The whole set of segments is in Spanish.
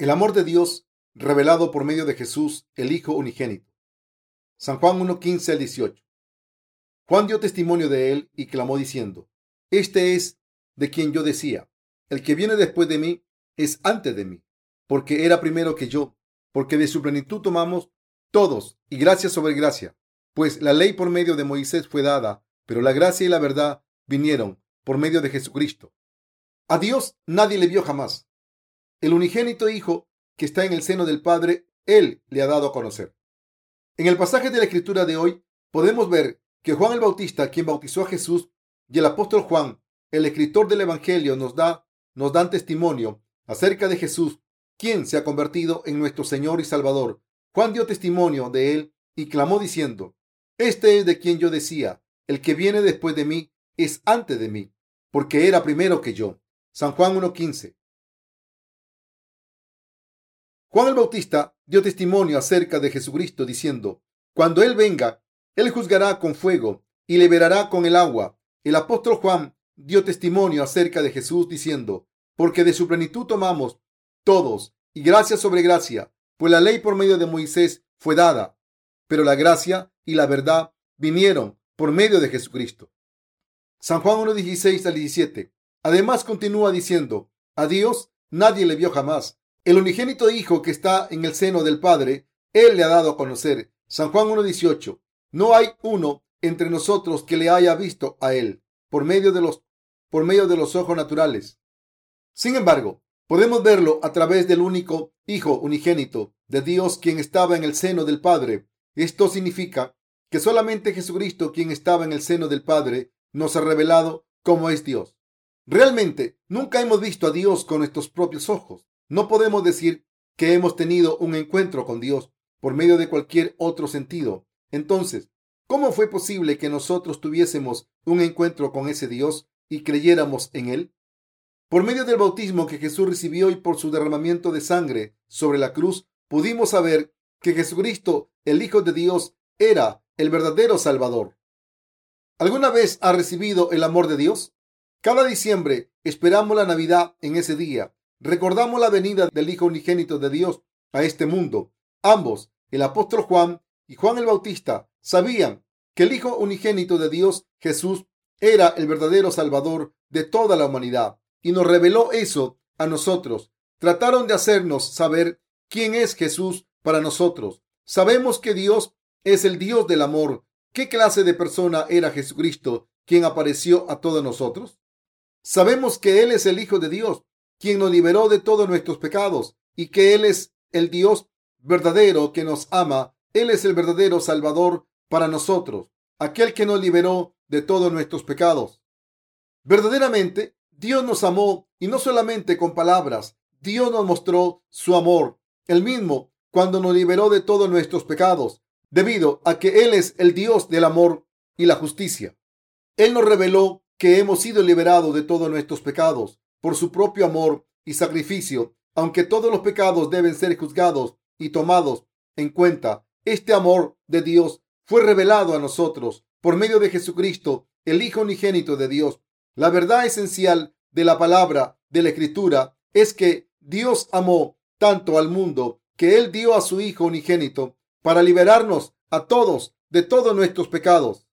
El amor de Dios revelado por medio de Jesús, el Hijo unigénito. San Juan 1.15 al 18. Juan dio testimonio de él y clamó diciendo, Este es de quien yo decía, el que viene después de mí es antes de mí, porque era primero que yo, porque de su plenitud tomamos todos y gracia sobre gracia, pues la ley por medio de Moisés fue dada, pero la gracia y la verdad vinieron por medio de Jesucristo. A Dios nadie le vio jamás. El unigénito Hijo que está en el seno del Padre, Él le ha dado a conocer. En el pasaje de la Escritura de hoy podemos ver que Juan el Bautista, quien bautizó a Jesús, y el apóstol Juan, el escritor del Evangelio, nos, da, nos dan testimonio acerca de Jesús, quien se ha convertido en nuestro Señor y Salvador. Juan dio testimonio de él y clamó diciendo, Este es de quien yo decía, el que viene después de mí es antes de mí, porque era primero que yo. San Juan 1.15. Juan el Bautista dio testimonio acerca de Jesucristo diciendo, Cuando Él venga, Él juzgará con fuego y liberará con el agua. El apóstol Juan dio testimonio acerca de Jesús diciendo, Porque de su plenitud tomamos todos y gracia sobre gracia, pues la ley por medio de Moisés fue dada, pero la gracia y la verdad vinieron por medio de Jesucristo. San Juan 1.16 al 17. Además continúa diciendo, a Dios nadie le vio jamás el unigénito Hijo que está en el seno del Padre, Él le ha dado a conocer. San Juan 1.18. No hay uno entre nosotros que le haya visto a Él por medio de los, por medio de los ojos naturales. Sin embargo, podemos verlo a través del único Hijo unigénito de Dios quien estaba en el seno del Padre. Esto significa que solamente Jesucristo, quien estaba en el seno del Padre, nos ha revelado cómo es Dios. Realmente, nunca hemos visto a Dios con nuestros propios ojos. No podemos decir que hemos tenido un encuentro con Dios por medio de cualquier otro sentido. Entonces, ¿cómo fue posible que nosotros tuviésemos un encuentro con ese Dios y creyéramos en Él? Por medio del bautismo que Jesús recibió y por su derramamiento de sangre sobre la cruz, pudimos saber que Jesucristo, el Hijo de Dios, era el verdadero Salvador. ¿Alguna vez ha recibido el amor de Dios? Cada diciembre esperamos la Navidad en ese día Recordamos la venida del Hijo unigénito de Dios a este mundo. Ambos, el apóstol Juan y Juan el Bautista, sabían que el Hijo unigénito de Dios, Jesús, era el verdadero Salvador de toda la humanidad y nos reveló eso a nosotros. Trataron de hacernos saber quién es Jesús para nosotros. Sabemos que Dios es el Dios del amor. ¿Qué clase de persona era Jesucristo, quien apareció a todos nosotros? Sabemos que Él es el Hijo de Dios quien nos liberó de todos nuestros pecados y que Él es el Dios verdadero que nos ama. Él es el verdadero Salvador para nosotros, aquel que nos liberó de todos nuestros pecados. Verdaderamente, Dios nos amó y no solamente con palabras, Dios nos mostró su amor, el mismo cuando nos liberó de todos nuestros pecados, debido a que Él es el Dios del amor y la justicia. Él nos reveló que hemos sido liberados de todos nuestros pecados por su propio amor y sacrificio, aunque todos los pecados deben ser juzgados y tomados en cuenta. Este amor de Dios fue revelado a nosotros por medio de Jesucristo, el Hijo unigénito de Dios. La verdad esencial de la palabra de la Escritura es que Dios amó tanto al mundo que Él dio a su Hijo unigénito para liberarnos a todos de todos nuestros pecados.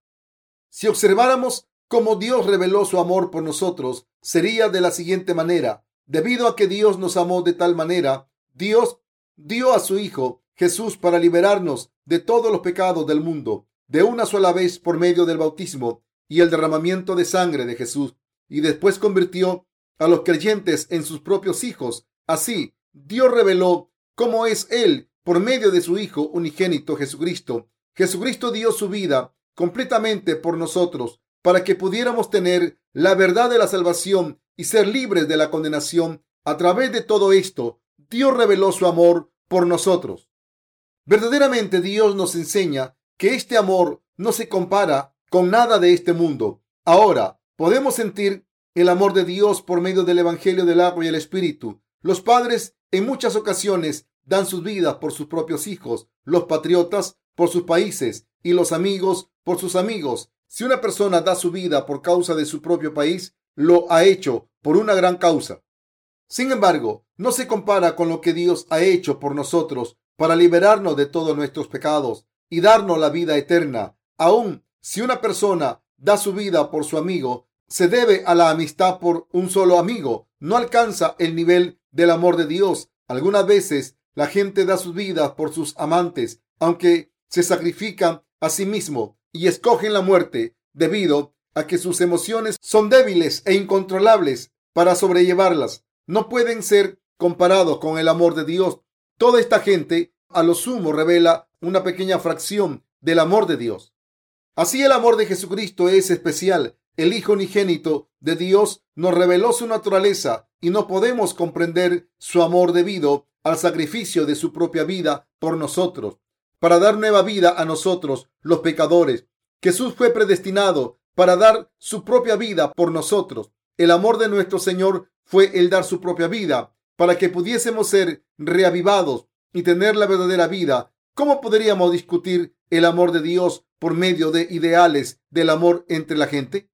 Si observáramos cómo Dios reveló su amor por nosotros, sería de la siguiente manera. Debido a que Dios nos amó de tal manera, Dios dio a su Hijo Jesús para liberarnos de todos los pecados del mundo, de una sola vez por medio del bautismo y el derramamiento de sangre de Jesús, y después convirtió a los creyentes en sus propios hijos. Así, Dios reveló cómo es Él por medio de su Hijo unigénito Jesucristo. Jesucristo dio su vida completamente por nosotros para que pudiéramos tener la verdad de la salvación y ser libres de la condenación. A través de todo esto, Dios reveló su amor por nosotros. Verdaderamente Dios nos enseña que este amor no se compara con nada de este mundo. Ahora, podemos sentir el amor de Dios por medio del Evangelio del agua y el Espíritu. Los padres en muchas ocasiones dan sus vidas por sus propios hijos, los patriotas por sus países y los amigos por sus amigos. Si una persona da su vida por causa de su propio país, lo ha hecho por una gran causa. Sin embargo, no se compara con lo que Dios ha hecho por nosotros para liberarnos de todos nuestros pecados y darnos la vida eterna. Aun si una persona da su vida por su amigo, se debe a la amistad por un solo amigo. No alcanza el nivel del amor de Dios. Algunas veces la gente da sus vidas por sus amantes, aunque se sacrifican a sí mismo y escogen la muerte debido a que sus emociones son débiles e incontrolables para sobrellevarlas. No pueden ser comparados con el amor de Dios. Toda esta gente a lo sumo revela una pequeña fracción del amor de Dios. Así el amor de Jesucristo es especial. El Hijo unigénito de Dios nos reveló su naturaleza y no podemos comprender su amor debido al sacrificio de su propia vida por nosotros, para dar nueva vida a nosotros, los pecadores. Jesús fue predestinado para dar su propia vida por nosotros. El amor de nuestro Señor fue el dar su propia vida para que pudiésemos ser reavivados y tener la verdadera vida. ¿Cómo podríamos discutir el amor de Dios por medio de ideales del amor entre la gente?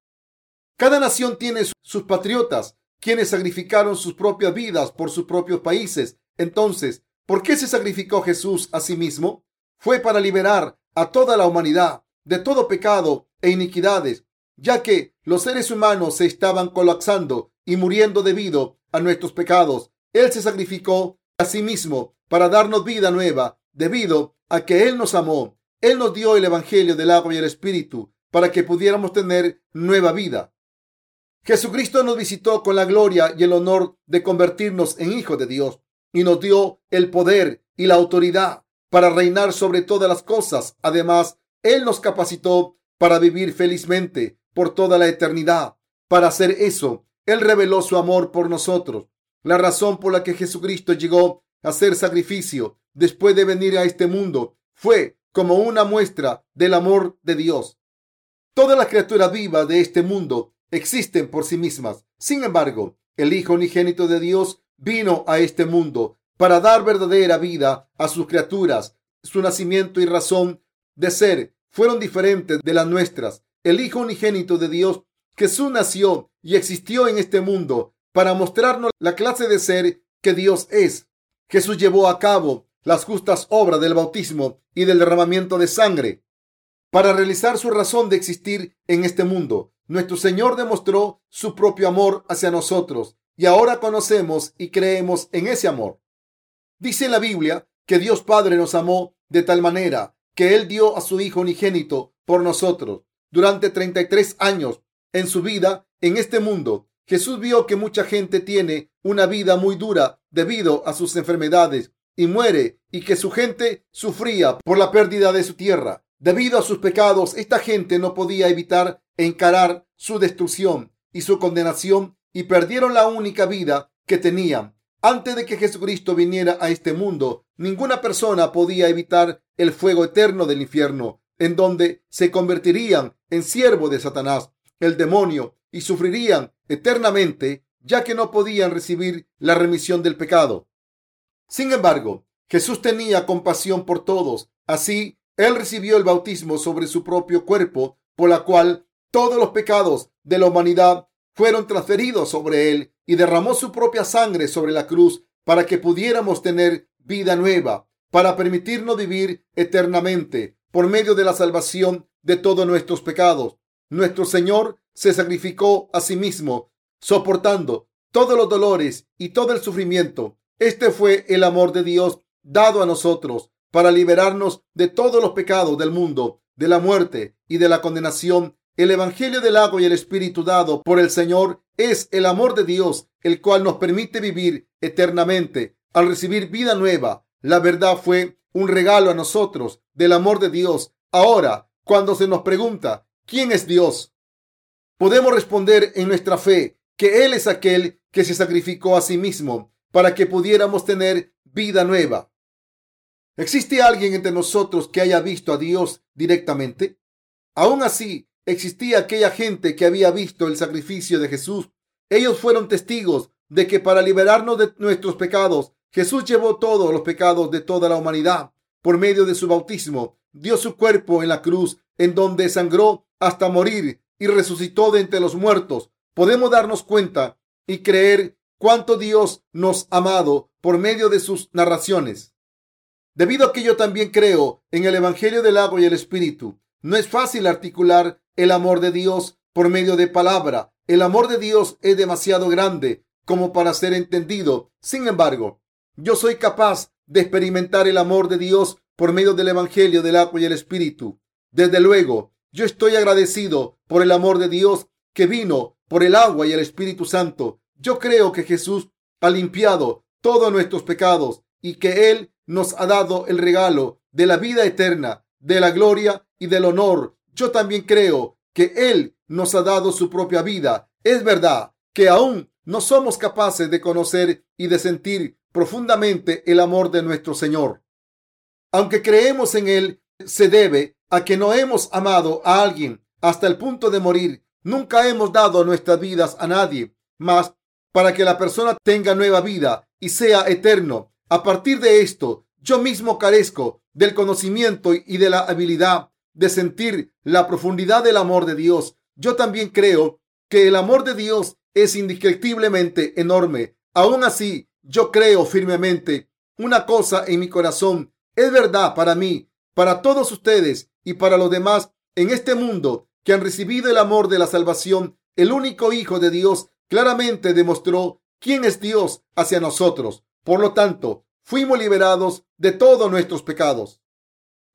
Cada nación tiene sus patriotas, quienes sacrificaron sus propias vidas por sus propios países. Entonces, ¿por qué se sacrificó Jesús a sí mismo? Fue para liberar a toda la humanidad de todo pecado e iniquidades, ya que los seres humanos se estaban colapsando y muriendo debido a nuestros pecados. Él se sacrificó a sí mismo para darnos vida nueva, debido a que Él nos amó. Él nos dio el Evangelio del agua y el Espíritu para que pudiéramos tener nueva vida. Jesucristo nos visitó con la gloria y el honor de convertirnos en hijos de Dios y nos dio el poder y la autoridad para reinar sobre todas las cosas. Además, Él nos capacitó para vivir felizmente por toda la eternidad. Para hacer eso, Él reveló su amor por nosotros. La razón por la que Jesucristo llegó a hacer sacrificio después de venir a este mundo fue como una muestra del amor de Dios. Todas las criaturas vivas de este mundo existen por sí mismas. Sin embargo, el Hijo unigénito de Dios vino a este mundo para dar verdadera vida a sus criaturas. Su nacimiento y razón de ser fueron diferentes de las nuestras. El Hijo unigénito de Dios, Jesús nació y existió en este mundo para mostrarnos la clase de ser que Dios es. Jesús llevó a cabo las justas obras del bautismo y del derramamiento de sangre para realizar su razón de existir en este mundo. Nuestro Señor demostró su propio amor hacia nosotros y ahora conocemos y creemos en ese amor. Dice la Biblia que Dios Padre nos amó de tal manera que Él dio a su Hijo unigénito por nosotros. Durante 33 años en su vida en este mundo, Jesús vio que mucha gente tiene una vida muy dura debido a sus enfermedades y muere y que su gente sufría por la pérdida de su tierra. Debido a sus pecados, esta gente no podía evitar encarar su destrucción y su condenación y perdieron la única vida que tenían. Antes de que Jesucristo viniera a este mundo, ninguna persona podía evitar el fuego eterno del infierno, en donde se convertirían en siervo de Satanás, el demonio, y sufrirían eternamente, ya que no podían recibir la remisión del pecado. Sin embargo, Jesús tenía compasión por todos. Así, Él recibió el bautismo sobre su propio cuerpo, por la cual todos los pecados de la humanidad fueron transferidos sobre Él y derramó su propia sangre sobre la cruz para que pudiéramos tener vida nueva, para permitirnos vivir eternamente por medio de la salvación de todos nuestros pecados. Nuestro Señor se sacrificó a sí mismo, soportando todos los dolores y todo el sufrimiento. Este fue el amor de Dios dado a nosotros para liberarnos de todos los pecados del mundo, de la muerte y de la condenación. El Evangelio del agua y el Espíritu dado por el Señor es el amor de Dios, el cual nos permite vivir eternamente al recibir vida nueva. La verdad fue un regalo a nosotros del amor de Dios. Ahora, cuando se nos pregunta, ¿quién es Dios? Podemos responder en nuestra fe que Él es aquel que se sacrificó a sí mismo para que pudiéramos tener vida nueva. ¿Existe alguien entre nosotros que haya visto a Dios directamente? Aún así, existía aquella gente que había visto el sacrificio de Jesús. Ellos fueron testigos de que para liberarnos de nuestros pecados, Jesús llevó todos los pecados de toda la humanidad por medio de su bautismo. Dio su cuerpo en la cruz, en donde sangró hasta morir y resucitó de entre los muertos. Podemos darnos cuenta y creer cuánto Dios nos ha amado por medio de sus narraciones. Debido a que yo también creo en el Evangelio del agua y el Espíritu, no es fácil articular el amor de Dios por medio de palabra. El amor de Dios es demasiado grande como para ser entendido. Sin embargo, yo soy capaz de experimentar el amor de Dios por medio del Evangelio del agua y el Espíritu. Desde luego, yo estoy agradecido por el amor de Dios que vino por el agua y el Espíritu Santo. Yo creo que Jesús ha limpiado todos nuestros pecados y que Él nos ha dado el regalo de la vida eterna, de la gloria y del honor. Yo también creo que Él nos ha dado su propia vida. Es verdad que aún no somos capaces de conocer y de sentir profundamente el amor de nuestro Señor. Aunque creemos en Él, se debe a que no hemos amado a alguien hasta el punto de morir. Nunca hemos dado nuestras vidas a nadie más para que la persona tenga nueva vida y sea eterno. A partir de esto, yo mismo carezco del conocimiento y de la habilidad de sentir la profundidad del amor de Dios. Yo también creo que el amor de Dios es indescriptiblemente enorme. Aún así, yo creo firmemente una cosa en mi corazón. Es verdad para mí, para todos ustedes y para los demás en este mundo que han recibido el amor de la salvación. El único Hijo de Dios claramente demostró quién es Dios hacia nosotros. Por lo tanto, fuimos liberados de todos nuestros pecados.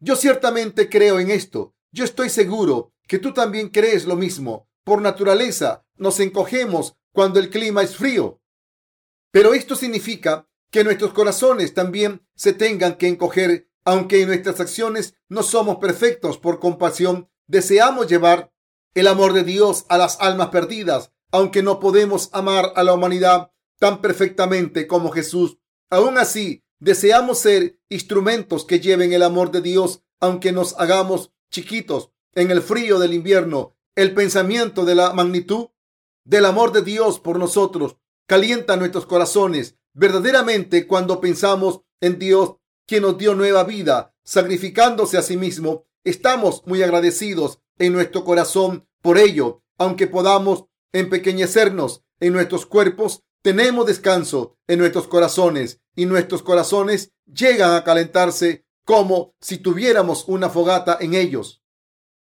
Yo ciertamente creo en esto. Yo estoy seguro que tú también crees lo mismo. Por naturaleza, nos encogemos cuando el clima es frío. Pero esto significa que nuestros corazones también se tengan que encoger, aunque en nuestras acciones no somos perfectos por compasión. Deseamos llevar el amor de Dios a las almas perdidas, aunque no podemos amar a la humanidad tan perfectamente como Jesús. Aún así, deseamos ser instrumentos que lleven el amor de Dios, aunque nos hagamos chiquitos en el frío del invierno. El pensamiento de la magnitud del amor de Dios por nosotros calienta nuestros corazones verdaderamente cuando pensamos en Dios, quien nos dio nueva vida, sacrificándose a sí mismo. Estamos muy agradecidos en nuestro corazón por ello, aunque podamos empequeñecernos en nuestros cuerpos, tenemos descanso en nuestros corazones y nuestros corazones llegan a calentarse como si tuviéramos una fogata en ellos.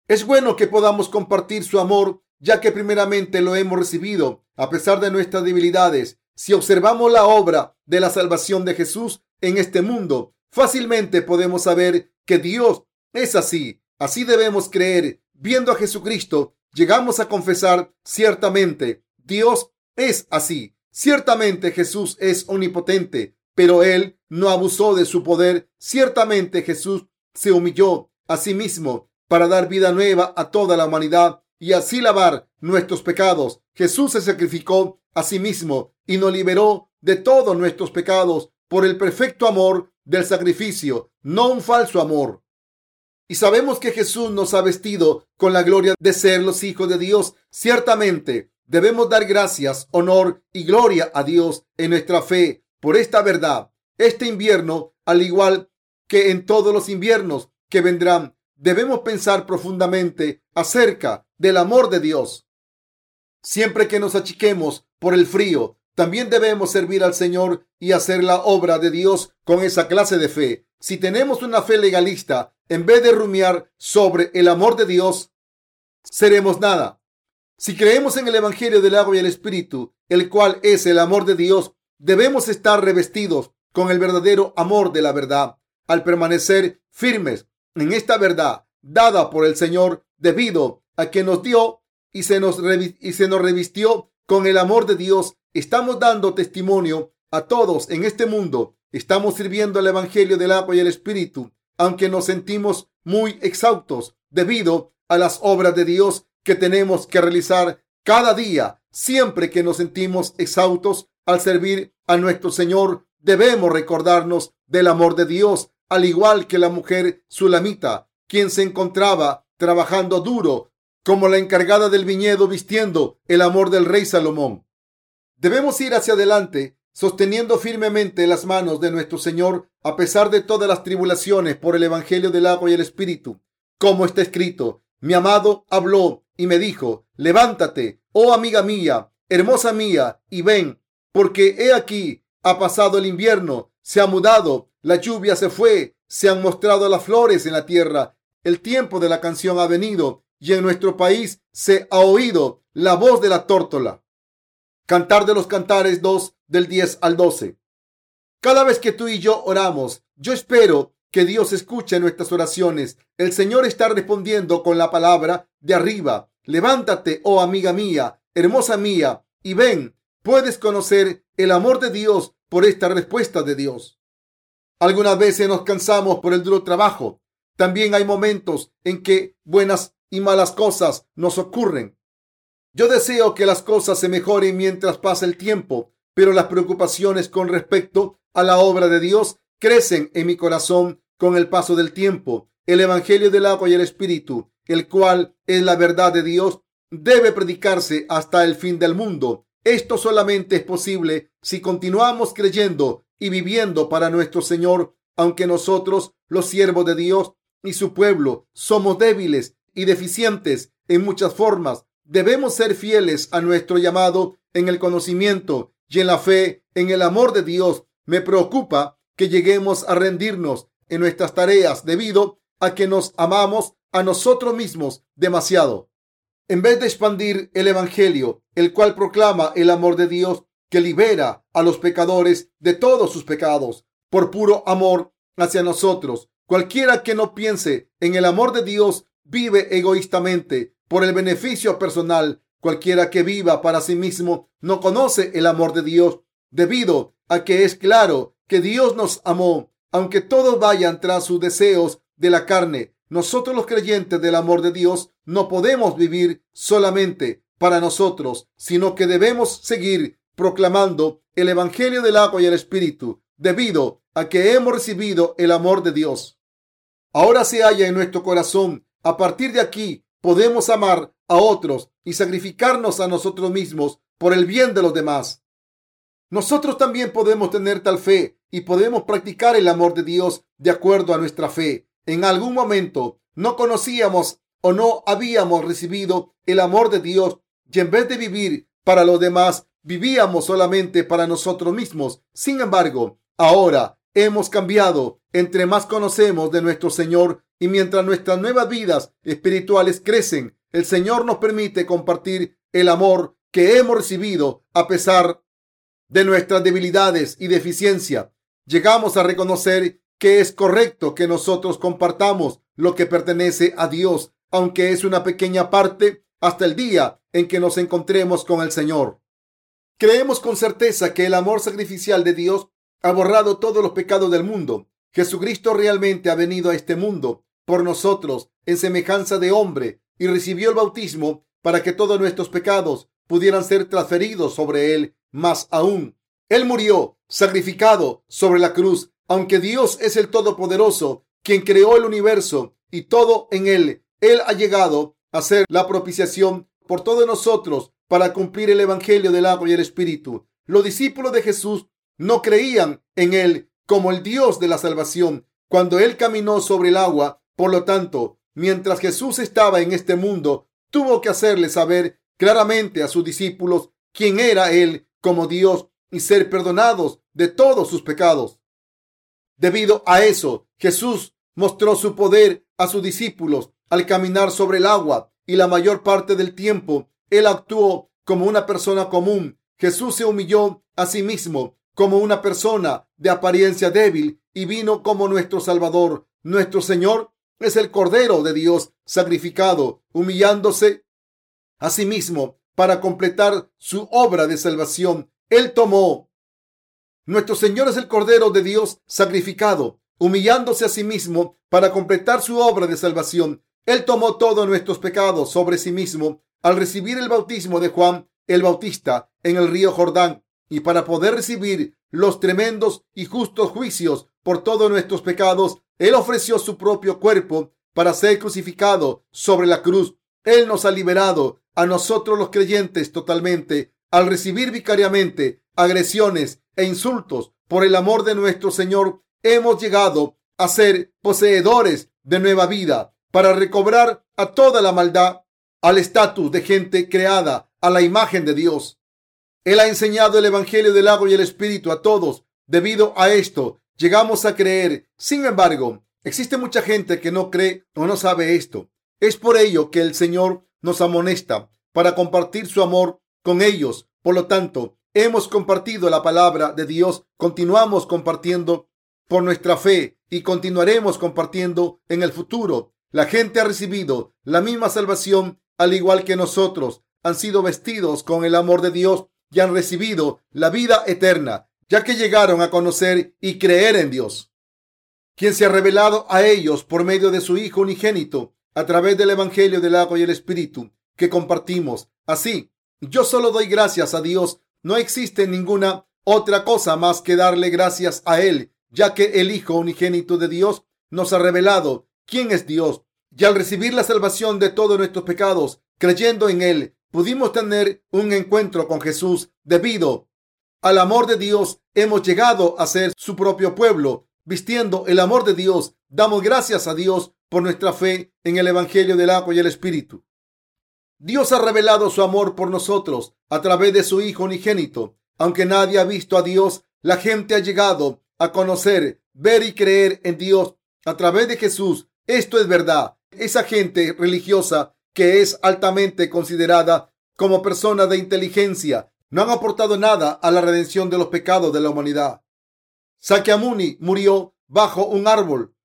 Es bueno que podamos compartir su amor, ya que primeramente lo hemos recibido a pesar de nuestras debilidades. Si observamos la obra de la salvación de Jesús en este mundo, fácilmente podemos saber que Dios es así. Así debemos creer. Viendo a Jesucristo, llegamos a confesar ciertamente, Dios es así. Ciertamente Jesús es omnipotente, pero él no abusó de su poder. Ciertamente Jesús se humilló a sí mismo para dar vida nueva a toda la humanidad y así lavar nuestros pecados. Jesús se sacrificó a sí mismo y nos liberó de todos nuestros pecados por el perfecto amor del sacrificio, no un falso amor. Y sabemos que Jesús nos ha vestido con la gloria de ser los hijos de Dios. Ciertamente debemos dar gracias, honor y gloria a Dios en nuestra fe por esta verdad. Este invierno, al igual que en todos los inviernos que vendrán, debemos pensar profundamente acerca del amor de Dios. Siempre que nos achiquemos por el frío, también debemos servir al Señor y hacer la obra de Dios con esa clase de fe. Si tenemos una fe legalista, en vez de rumiar sobre el amor de Dios, seremos nada. Si creemos en el Evangelio del agua y el Espíritu, el cual es el amor de Dios, debemos estar revestidos con el verdadero amor de la verdad. Al permanecer firmes en esta verdad dada por el Señor, debido a que nos dio y se nos, se nos revistió con el amor de Dios, estamos dando testimonio a todos en este mundo. Estamos sirviendo al Evangelio del agua y el Espíritu aunque nos sentimos muy exhaustos debido a las obras de Dios que tenemos que realizar cada día. Siempre que nos sentimos exhaustos al servir a nuestro Señor, debemos recordarnos del amor de Dios, al igual que la mujer sulamita, quien se encontraba trabajando duro como la encargada del viñedo vistiendo el amor del rey Salomón. Debemos ir hacia adelante sosteniendo firmemente las manos de nuestro Señor a pesar de todas las tribulaciones por el Evangelio del agua y el Espíritu. Como está escrito, mi amado habló y me dijo, levántate, oh amiga mía, hermosa mía, y ven, porque he aquí, ha pasado el invierno, se ha mudado, la lluvia se fue, se han mostrado las flores en la tierra, el tiempo de la canción ha venido y en nuestro país se ha oído la voz de la tórtola. Cantar de los Cantares 2 del 10 al 12. Cada vez que tú y yo oramos, yo espero que Dios escuche nuestras oraciones. El Señor está respondiendo con la palabra de arriba. Levántate, oh amiga mía, hermosa mía, y ven, puedes conocer el amor de Dios por esta respuesta de Dios. Algunas veces nos cansamos por el duro trabajo. También hay momentos en que buenas y malas cosas nos ocurren. Yo deseo que las cosas se mejoren mientras pasa el tiempo, pero las preocupaciones con respecto a la obra de Dios crecen en mi corazón con el paso del tiempo. El Evangelio del agua y el Espíritu, el cual es la verdad de Dios, debe predicarse hasta el fin del mundo. Esto solamente es posible si continuamos creyendo y viviendo para nuestro Señor, aunque nosotros, los siervos de Dios y su pueblo, somos débiles y deficientes en muchas formas. Debemos ser fieles a nuestro llamado en el conocimiento y en la fe, en el amor de Dios. Me preocupa que lleguemos a rendirnos en nuestras tareas debido a que nos amamos a nosotros mismos demasiado. En vez de expandir el Evangelio, el cual proclama el amor de Dios que libera a los pecadores de todos sus pecados por puro amor hacia nosotros. Cualquiera que no piense en el amor de Dios vive egoístamente por el beneficio personal. Cualquiera que viva para sí mismo no conoce el amor de Dios debido a que es claro que Dios nos amó, aunque todos vayan tras sus deseos de la carne. Nosotros los creyentes del amor de Dios no podemos vivir solamente para nosotros, sino que debemos seguir proclamando el Evangelio del agua y el Espíritu, debido a que hemos recibido el amor de Dios. Ahora se halla en nuestro corazón. A partir de aquí podemos amar a otros y sacrificarnos a nosotros mismos por el bien de los demás. Nosotros también podemos tener tal fe y podemos practicar el amor de Dios de acuerdo a nuestra fe. En algún momento no conocíamos o no habíamos recibido el amor de Dios y en vez de vivir para los demás, vivíamos solamente para nosotros mismos. Sin embargo, ahora hemos cambiado. Entre más conocemos de nuestro Señor y mientras nuestras nuevas vidas espirituales crecen, el Señor nos permite compartir el amor que hemos recibido a pesar de nuestras debilidades y deficiencia. Llegamos a reconocer que es correcto que nosotros compartamos lo que pertenece a Dios, aunque es una pequeña parte, hasta el día en que nos encontremos con el Señor. Creemos con certeza que el amor sacrificial de Dios ha borrado todos los pecados del mundo. Jesucristo realmente ha venido a este mundo por nosotros en semejanza de hombre y recibió el bautismo para que todos nuestros pecados pudieran ser transferidos sobre él. Más aún, él murió sacrificado sobre la cruz, aunque Dios es el Todopoderoso, quien creó el universo y todo en él. Él ha llegado a ser la propiciación por todos nosotros para cumplir el Evangelio del agua y el Espíritu. Los discípulos de Jesús no creían en él como el Dios de la salvación cuando él caminó sobre el agua. Por lo tanto, mientras Jesús estaba en este mundo, tuvo que hacerle saber claramente a sus discípulos quién era él como Dios y ser perdonados de todos sus pecados. Debido a eso, Jesús mostró su poder a sus discípulos al caminar sobre el agua y la mayor parte del tiempo él actuó como una persona común. Jesús se humilló a sí mismo como una persona de apariencia débil y vino como nuestro Salvador. Nuestro Señor es el Cordero de Dios sacrificado, humillándose a sí mismo para completar su obra de salvación. Él tomó. Nuestro Señor es el Cordero de Dios sacrificado, humillándose a sí mismo para completar su obra de salvación. Él tomó todos nuestros pecados sobre sí mismo al recibir el bautismo de Juan el Bautista en el río Jordán y para poder recibir los tremendos y justos juicios por todos nuestros pecados, Él ofreció su propio cuerpo para ser crucificado sobre la cruz. Él nos ha liberado a nosotros los creyentes totalmente al recibir vicariamente agresiones e insultos por el amor de nuestro Señor. Hemos llegado a ser poseedores de nueva vida para recobrar a toda la maldad al estatus de gente creada a la imagen de Dios. Él ha enseñado el Evangelio del agua y el Espíritu a todos. Debido a esto, llegamos a creer. Sin embargo, existe mucha gente que no cree o no sabe esto. Es por ello que el Señor nos amonesta para compartir su amor con ellos. Por lo tanto, hemos compartido la palabra de Dios, continuamos compartiendo por nuestra fe y continuaremos compartiendo en el futuro. La gente ha recibido la misma salvación al igual que nosotros. Han sido vestidos con el amor de Dios y han recibido la vida eterna, ya que llegaron a conocer y creer en Dios, quien se ha revelado a ellos por medio de su Hijo unigénito a través del Evangelio del agua y el Espíritu que compartimos. Así, yo solo doy gracias a Dios. No existe ninguna otra cosa más que darle gracias a Él, ya que el Hijo unigénito de Dios nos ha revelado quién es Dios. Y al recibir la salvación de todos nuestros pecados, creyendo en Él, pudimos tener un encuentro con Jesús debido al amor de Dios. Hemos llegado a ser su propio pueblo, vistiendo el amor de Dios. Damos gracias a Dios por nuestra fe en el Evangelio del agua y el Espíritu. Dios ha revelado su amor por nosotros a través de su Hijo unigénito. Aunque nadie ha visto a Dios, la gente ha llegado a conocer, ver y creer en Dios a través de Jesús. Esto es verdad. Esa gente religiosa que es altamente considerada como persona de inteligencia no han aportado nada a la redención de los pecados de la humanidad. Sakyamuni murió bajo un árbol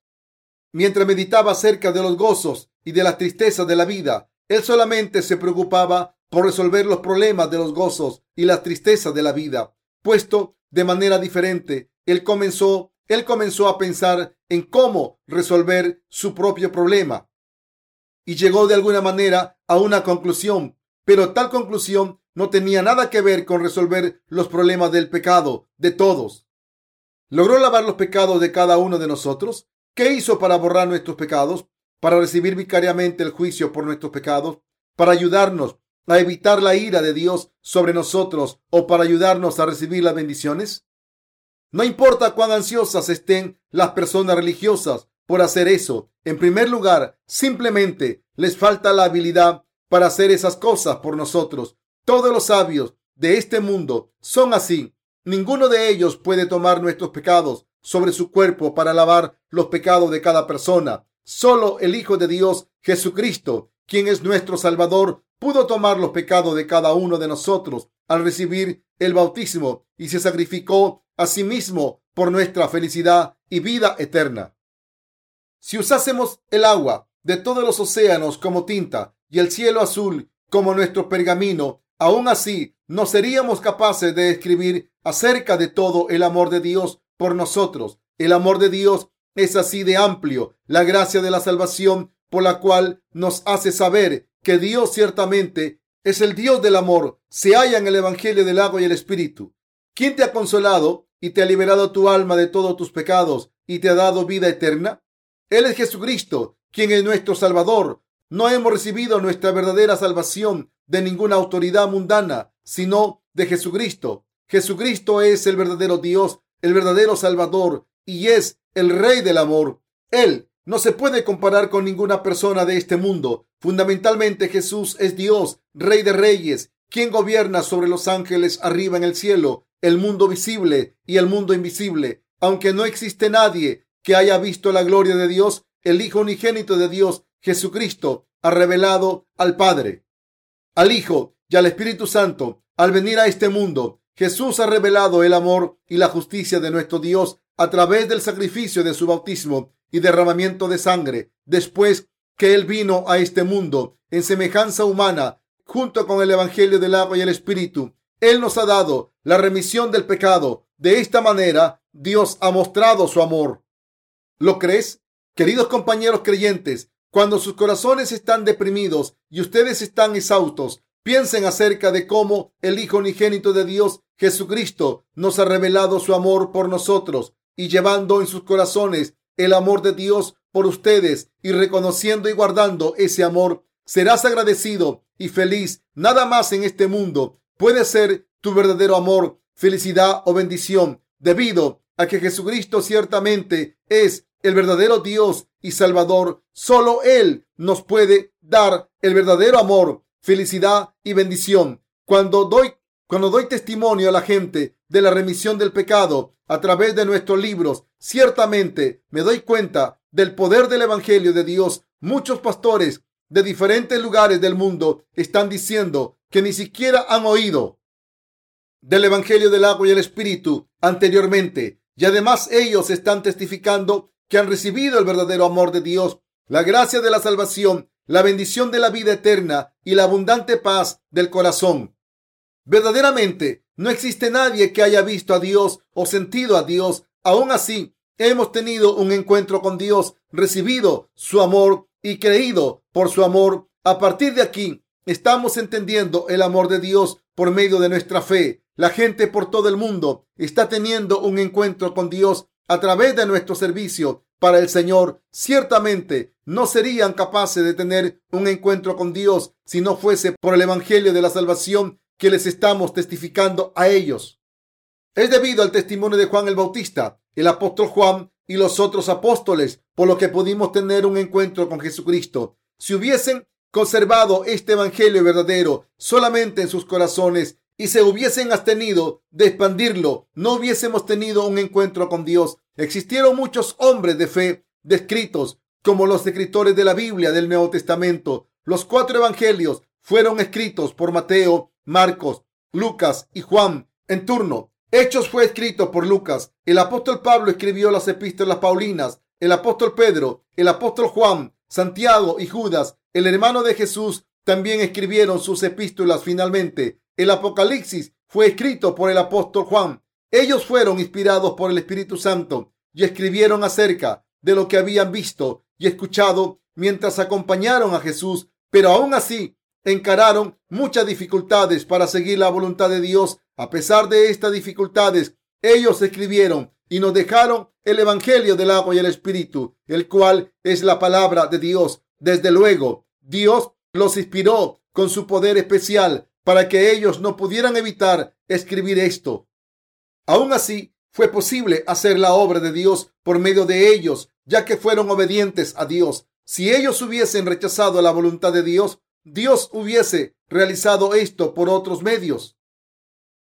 mientras meditaba acerca de los gozos y de las tristezas de la vida. Él solamente se preocupaba por resolver los problemas de los gozos y las tristezas de la vida. Puesto de manera diferente, él comenzó, él comenzó a pensar en cómo resolver su propio problema y llegó de alguna manera a una conclusión, pero tal conclusión no tenía nada que ver con resolver los problemas del pecado de todos. ¿Logró lavar los pecados de cada uno de nosotros? ¿Qué hizo para borrar nuestros pecados? ¿Para recibir vicariamente el juicio por nuestros pecados? ¿Para ayudarnos a evitar la ira de Dios sobre nosotros o para ayudarnos a recibir las bendiciones? No importa cuán ansiosas estén las personas religiosas por hacer eso. En primer lugar, simplemente les falta la habilidad para hacer esas cosas por nosotros. Todos los sabios de este mundo son así. Ninguno de ellos puede tomar nuestros pecados sobre su cuerpo para lavar los pecados de cada persona. Solo el Hijo de Dios, Jesucristo, quien es nuestro Salvador, pudo tomar los pecados de cada uno de nosotros al recibir el bautismo y se sacrificó a sí mismo por nuestra felicidad y vida eterna. Si usásemos el agua de todos los océanos como tinta y el cielo azul como nuestro pergamino, aún así no seríamos capaces de escribir acerca de todo el amor de Dios por nosotros. El amor de Dios es así de amplio, la gracia de la salvación por la cual nos hace saber que Dios ciertamente es el Dios del amor, se halla en el Evangelio del agua y el Espíritu. ¿Quién te ha consolado y te ha liberado tu alma de todos tus pecados y te ha dado vida eterna? Él es Jesucristo, quien es nuestro Salvador. No hemos recibido nuestra verdadera salvación de ninguna autoridad mundana, sino de Jesucristo. Jesucristo es el verdadero Dios el verdadero Salvador y es el Rey del amor. Él no se puede comparar con ninguna persona de este mundo. Fundamentalmente Jesús es Dios, Rey de Reyes, quien gobierna sobre los ángeles arriba en el cielo, el mundo visible y el mundo invisible. Aunque no existe nadie que haya visto la gloria de Dios, el Hijo unigénito de Dios, Jesucristo, ha revelado al Padre, al Hijo y al Espíritu Santo al venir a este mundo Jesús ha revelado el amor y la justicia de nuestro Dios a través del sacrificio de su bautismo y derramamiento de sangre. Después que Él vino a este mundo en semejanza humana, junto con el Evangelio del agua y el Espíritu, Él nos ha dado la remisión del pecado. De esta manera, Dios ha mostrado su amor. ¿Lo crees? Queridos compañeros creyentes, cuando sus corazones están deprimidos y ustedes están exhaustos, Piensen acerca de cómo el Hijo unigénito de Dios, Jesucristo, nos ha revelado su amor por nosotros y llevando en sus corazones el amor de Dios por ustedes y reconociendo y guardando ese amor, serás agradecido y feliz. Nada más en este mundo puede ser tu verdadero amor, felicidad o bendición, debido a que Jesucristo ciertamente es el verdadero Dios y Salvador. Solo Él nos puede dar el verdadero amor felicidad y bendición. Cuando doy Cuando doy testimonio a la gente de la remisión del pecado a través de nuestros libros, ciertamente me doy cuenta del poder del Evangelio de Dios. Muchos pastores de diferentes lugares del mundo están diciendo que ni siquiera han oído del Evangelio del agua y el Espíritu anteriormente. Y además ellos están testificando que han recibido el verdadero amor de Dios, la gracia de la salvación, la bendición de la vida eterna y la abundante paz del corazón. Verdaderamente, no existe nadie que haya visto a Dios o sentido a Dios. Aún así, hemos tenido un encuentro con Dios, recibido su amor y creído por su amor. A partir de aquí, estamos entendiendo el amor de Dios por medio de nuestra fe. La gente por todo el mundo está teniendo un encuentro con Dios a través de nuestro servicio para el Señor. Ciertamente no serían capaces de tener un encuentro con Dios si no fuese por el Evangelio de la salvación que les estamos testificando a ellos. Es debido al testimonio de Juan el Bautista, el apóstol Juan y los otros apóstoles, por lo que pudimos tener un encuentro con Jesucristo. Si hubiesen conservado este Evangelio verdadero solamente en sus corazones y se hubiesen abstenido de expandirlo, no hubiésemos tenido un encuentro con Dios. Existieron muchos hombres de fe descritos como los escritores de la Biblia del Nuevo Testamento. Los cuatro evangelios fueron escritos por Mateo, Marcos, Lucas y Juan en turno. Hechos fue escrito por Lucas. El apóstol Pablo escribió las epístolas Paulinas. El apóstol Pedro, el apóstol Juan, Santiago y Judas, el hermano de Jesús, también escribieron sus epístolas finalmente. El Apocalipsis fue escrito por el apóstol Juan. Ellos fueron inspirados por el Espíritu Santo y escribieron acerca de lo que habían visto y escuchado mientras acompañaron a Jesús, pero aún así encararon muchas dificultades para seguir la voluntad de Dios. A pesar de estas dificultades, ellos escribieron y nos dejaron el Evangelio del agua y el Espíritu, el cual es la palabra de Dios. Desde luego, Dios los inspiró con su poder especial para que ellos no pudieran evitar escribir esto. Aún así, fue posible hacer la obra de Dios por medio de ellos, ya que fueron obedientes a Dios. Si ellos hubiesen rechazado la voluntad de Dios, Dios hubiese realizado esto por otros medios.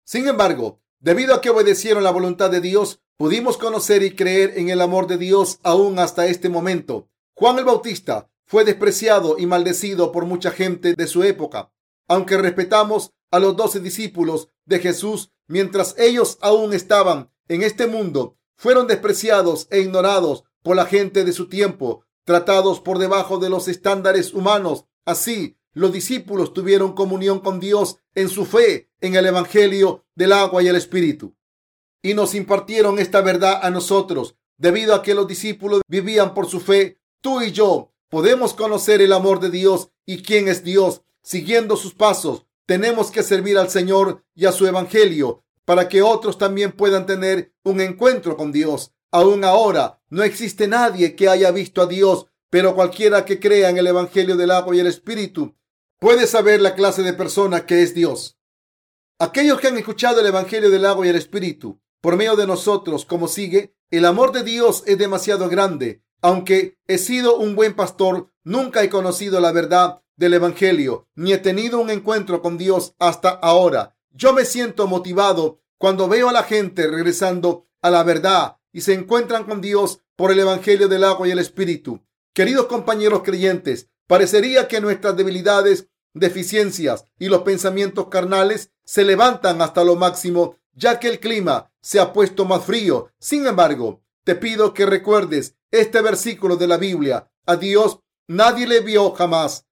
Sin embargo, debido a que obedecieron la voluntad de Dios, pudimos conocer y creer en el amor de Dios aún hasta este momento. Juan el Bautista fue despreciado y maldecido por mucha gente de su época. Aunque respetamos a los doce discípulos de Jesús mientras ellos aún estaban en este mundo, fueron despreciados e ignorados por la gente de su tiempo, tratados por debajo de los estándares humanos. Así, los discípulos tuvieron comunión con Dios en su fe en el Evangelio del agua y el Espíritu. Y nos impartieron esta verdad a nosotros. Debido a que los discípulos vivían por su fe, tú y yo podemos conocer el amor de Dios y quién es Dios. Siguiendo sus pasos, tenemos que servir al Señor y a su Evangelio para que otros también puedan tener un encuentro con Dios. Aún ahora no existe nadie que haya visto a Dios, pero cualquiera que crea en el Evangelio del agua y el Espíritu puede saber la clase de persona que es Dios. Aquellos que han escuchado el Evangelio del agua y el Espíritu por medio de nosotros, como sigue, el amor de Dios es demasiado grande. Aunque he sido un buen pastor, nunca he conocido la verdad del Evangelio, ni he tenido un encuentro con Dios hasta ahora. Yo me siento motivado cuando veo a la gente regresando a la verdad y se encuentran con Dios por el Evangelio del agua y el Espíritu. Queridos compañeros creyentes, Parecería que nuestras debilidades, deficiencias y los pensamientos carnales se levantan hasta lo máximo, ya que el clima se ha puesto más frío. Sin embargo, te pido que recuerdes este versículo de la Biblia. A Dios nadie le vio jamás.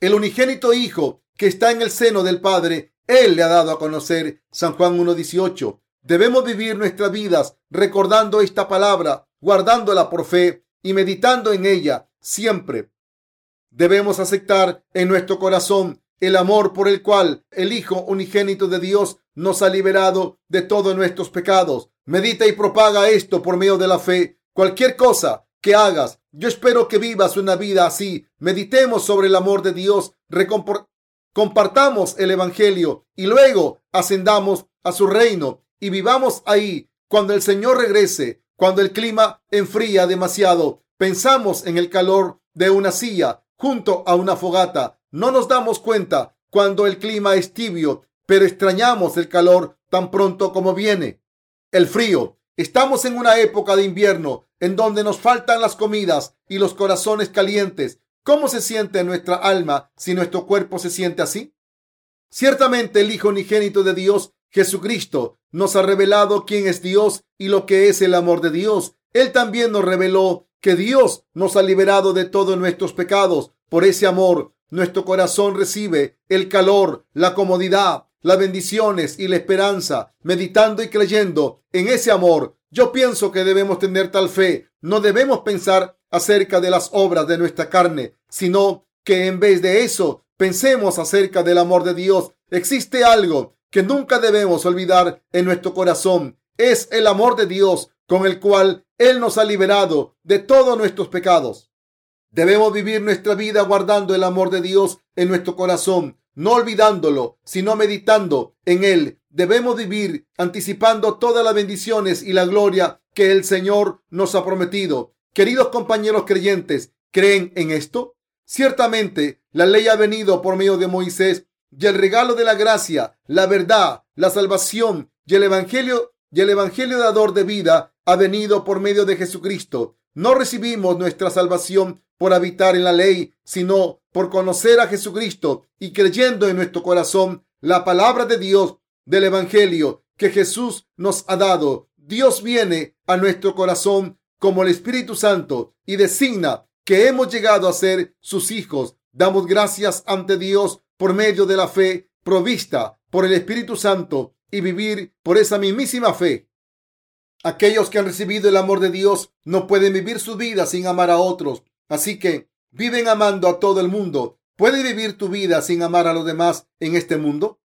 El unigénito Hijo que está en el seno del Padre, Él le ha dado a conocer. San Juan 1.18. Debemos vivir nuestras vidas recordando esta palabra, guardándola por fe y meditando en ella siempre. Debemos aceptar en nuestro corazón el amor por el cual el Hijo unigénito de Dios nos ha liberado de todos nuestros pecados. Medita y propaga esto por medio de la fe. Cualquier cosa que hagas, yo espero que vivas una vida así. Meditemos sobre el amor de Dios, compartamos el Evangelio y luego ascendamos a su reino y vivamos ahí cuando el Señor regrese, cuando el clima enfría demasiado. Pensamos en el calor de una silla junto a una fogata. No nos damos cuenta cuando el clima es tibio, pero extrañamos el calor tan pronto como viene. El frío. Estamos en una época de invierno en donde nos faltan las comidas y los corazones calientes. ¿Cómo se siente nuestra alma si nuestro cuerpo se siente así? Ciertamente el Hijo unigénito de Dios, Jesucristo, nos ha revelado quién es Dios y lo que es el amor de Dios. Él también nos reveló que Dios nos ha liberado de todos nuestros pecados. Por ese amor, nuestro corazón recibe el calor, la comodidad, las bendiciones y la esperanza, meditando y creyendo en ese amor. Yo pienso que debemos tener tal fe. No debemos pensar acerca de las obras de nuestra carne, sino que en vez de eso pensemos acerca del amor de Dios. Existe algo que nunca debemos olvidar en nuestro corazón. Es el amor de Dios con el cual Él nos ha liberado de todos nuestros pecados. Debemos vivir nuestra vida guardando el amor de Dios en nuestro corazón no olvidándolo, sino meditando en él. Debemos vivir anticipando todas las bendiciones y la gloria que el Señor nos ha prometido. Queridos compañeros creyentes, ¿creen en esto? Ciertamente, la ley ha venido por medio de Moisés y el regalo de la gracia, la verdad, la salvación y el evangelio y el evangelio dador de vida ha venido por medio de Jesucristo. No recibimos nuestra salvación por habitar en la ley, sino por conocer a Jesucristo y creyendo en nuestro corazón la palabra de Dios del Evangelio que Jesús nos ha dado. Dios viene a nuestro corazón como el Espíritu Santo y designa que hemos llegado a ser sus hijos. Damos gracias ante Dios por medio de la fe provista por el Espíritu Santo y vivir por esa mismísima fe. Aquellos que han recibido el amor de Dios no pueden vivir su vida sin amar a otros. Así que viven amando a todo el mundo. ¿Puedes vivir tu vida sin amar a los demás en este mundo?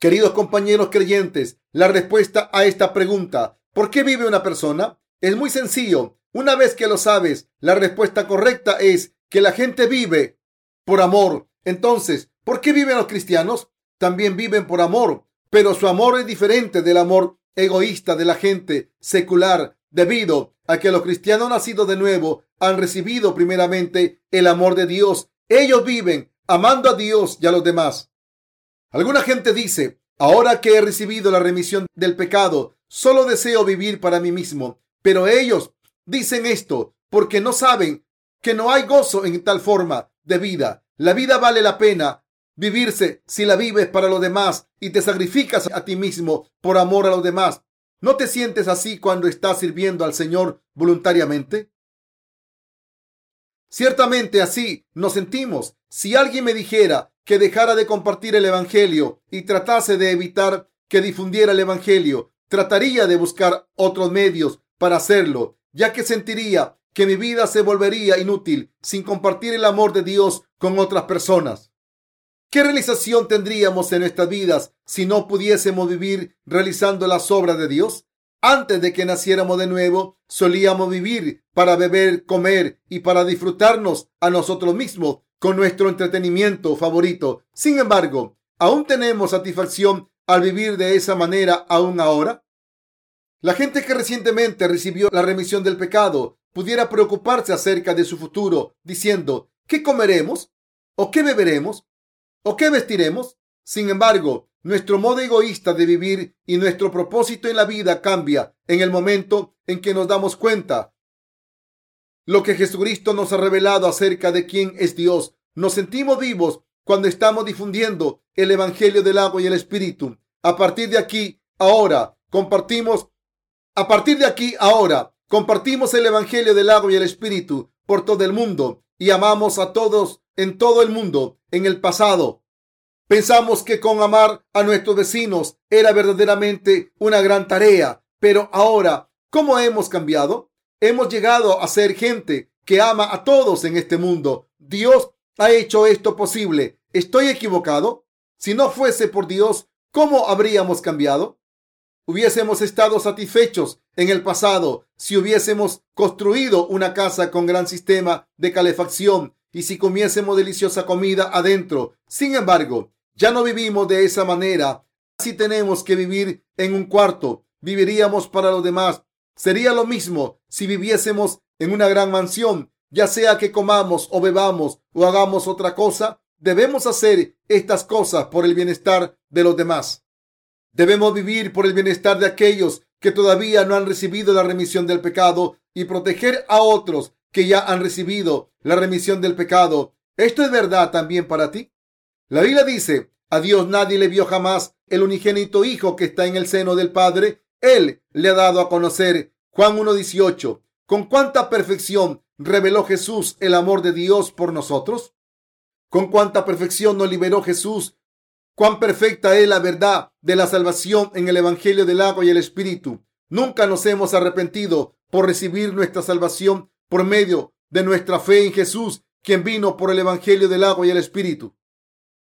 Queridos compañeros creyentes, la respuesta a esta pregunta, ¿por qué vive una persona? Es muy sencillo. Una vez que lo sabes, la respuesta correcta es que la gente vive por amor. Entonces, ¿por qué viven los cristianos? También viven por amor, pero su amor es diferente del amor egoísta de la gente secular debido a que los cristianos nacidos de nuevo han recibido primeramente el amor de Dios. Ellos viven amando a Dios y a los demás. Alguna gente dice, ahora que he recibido la remisión del pecado, solo deseo vivir para mí mismo. Pero ellos dicen esto porque no saben que no hay gozo en tal forma de vida. La vida vale la pena vivirse si la vives para los demás y te sacrificas a ti mismo por amor a los demás. ¿No te sientes así cuando estás sirviendo al Señor voluntariamente? Ciertamente así nos sentimos. Si alguien me dijera que dejara de compartir el Evangelio y tratase de evitar que difundiera el Evangelio, trataría de buscar otros medios para hacerlo, ya que sentiría que mi vida se volvería inútil sin compartir el amor de Dios con otras personas. ¿Qué realización tendríamos en nuestras vidas si no pudiésemos vivir realizando las obras de Dios? Antes de que naciéramos de nuevo, solíamos vivir para beber, comer y para disfrutarnos a nosotros mismos con nuestro entretenimiento favorito. Sin embargo, ¿aún tenemos satisfacción al vivir de esa manera aún ahora? La gente que recientemente recibió la remisión del pecado pudiera preocuparse acerca de su futuro, diciendo, ¿qué comeremos? ¿O qué beberemos? ¿O qué vestiremos? Sin embargo, nuestro modo egoísta de vivir y nuestro propósito en la vida cambia en el momento en que nos damos cuenta lo que Jesucristo nos ha revelado acerca de quién es Dios. Nos sentimos vivos cuando estamos difundiendo el Evangelio del agua y el Espíritu. A partir de aquí, ahora, compartimos, a partir de aquí, ahora, compartimos el Evangelio del agua y el Espíritu por todo el mundo y amamos a todos en todo el mundo. En el pasado, pensamos que con amar a nuestros vecinos era verdaderamente una gran tarea, pero ahora, ¿cómo hemos cambiado? Hemos llegado a ser gente que ama a todos en este mundo. Dios ha hecho esto posible. ¿Estoy equivocado? Si no fuese por Dios, ¿cómo habríamos cambiado? Hubiésemos estado satisfechos en el pasado si hubiésemos construido una casa con gran sistema de calefacción y si comiésemos deliciosa comida adentro. Sin embargo, ya no vivimos de esa manera. Si tenemos que vivir en un cuarto, viviríamos para los demás. Sería lo mismo si viviésemos en una gran mansión, ya sea que comamos o bebamos o hagamos otra cosa. debemos hacer estas cosas por el bienestar de los demás. Debemos vivir por el bienestar de aquellos que todavía no han recibido la remisión del pecado y proteger a otros que ya han recibido la remisión del pecado. ¿Esto es verdad también para ti? La Biblia dice, a Dios nadie le vio jamás el unigénito Hijo que está en el seno del Padre. Él le ha dado a conocer. Juan 1.18. ¿Con cuánta perfección reveló Jesús el amor de Dios por nosotros? ¿Con cuánta perfección nos liberó Jesús? ¿Cuán perfecta es la verdad de la salvación en el Evangelio del agua y el Espíritu? Nunca nos hemos arrepentido por recibir nuestra salvación por medio de nuestra fe en Jesús, quien vino por el Evangelio del agua y el Espíritu.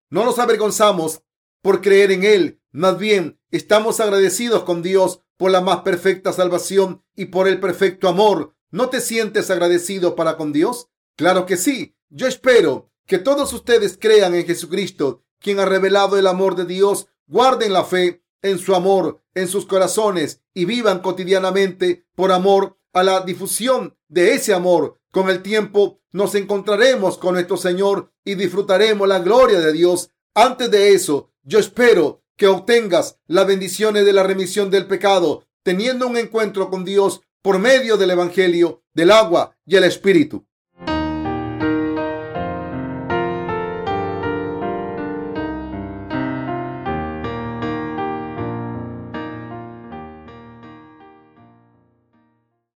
No nos avergonzamos por creer en Él. Más bien, estamos agradecidos con Dios por la más perfecta salvación y por el perfecto amor. ¿No te sientes agradecido para con Dios? Claro que sí. Yo espero que todos ustedes crean en Jesucristo, quien ha revelado el amor de Dios, guarden la fe en su amor en sus corazones y vivan cotidianamente por amor a la difusión de ese amor. Con el tiempo nos encontraremos con nuestro Señor y disfrutaremos la gloria de Dios. Antes de eso, yo espero que obtengas las bendiciones de la remisión del pecado, teniendo un encuentro con Dios por medio del Evangelio, del agua y el Espíritu.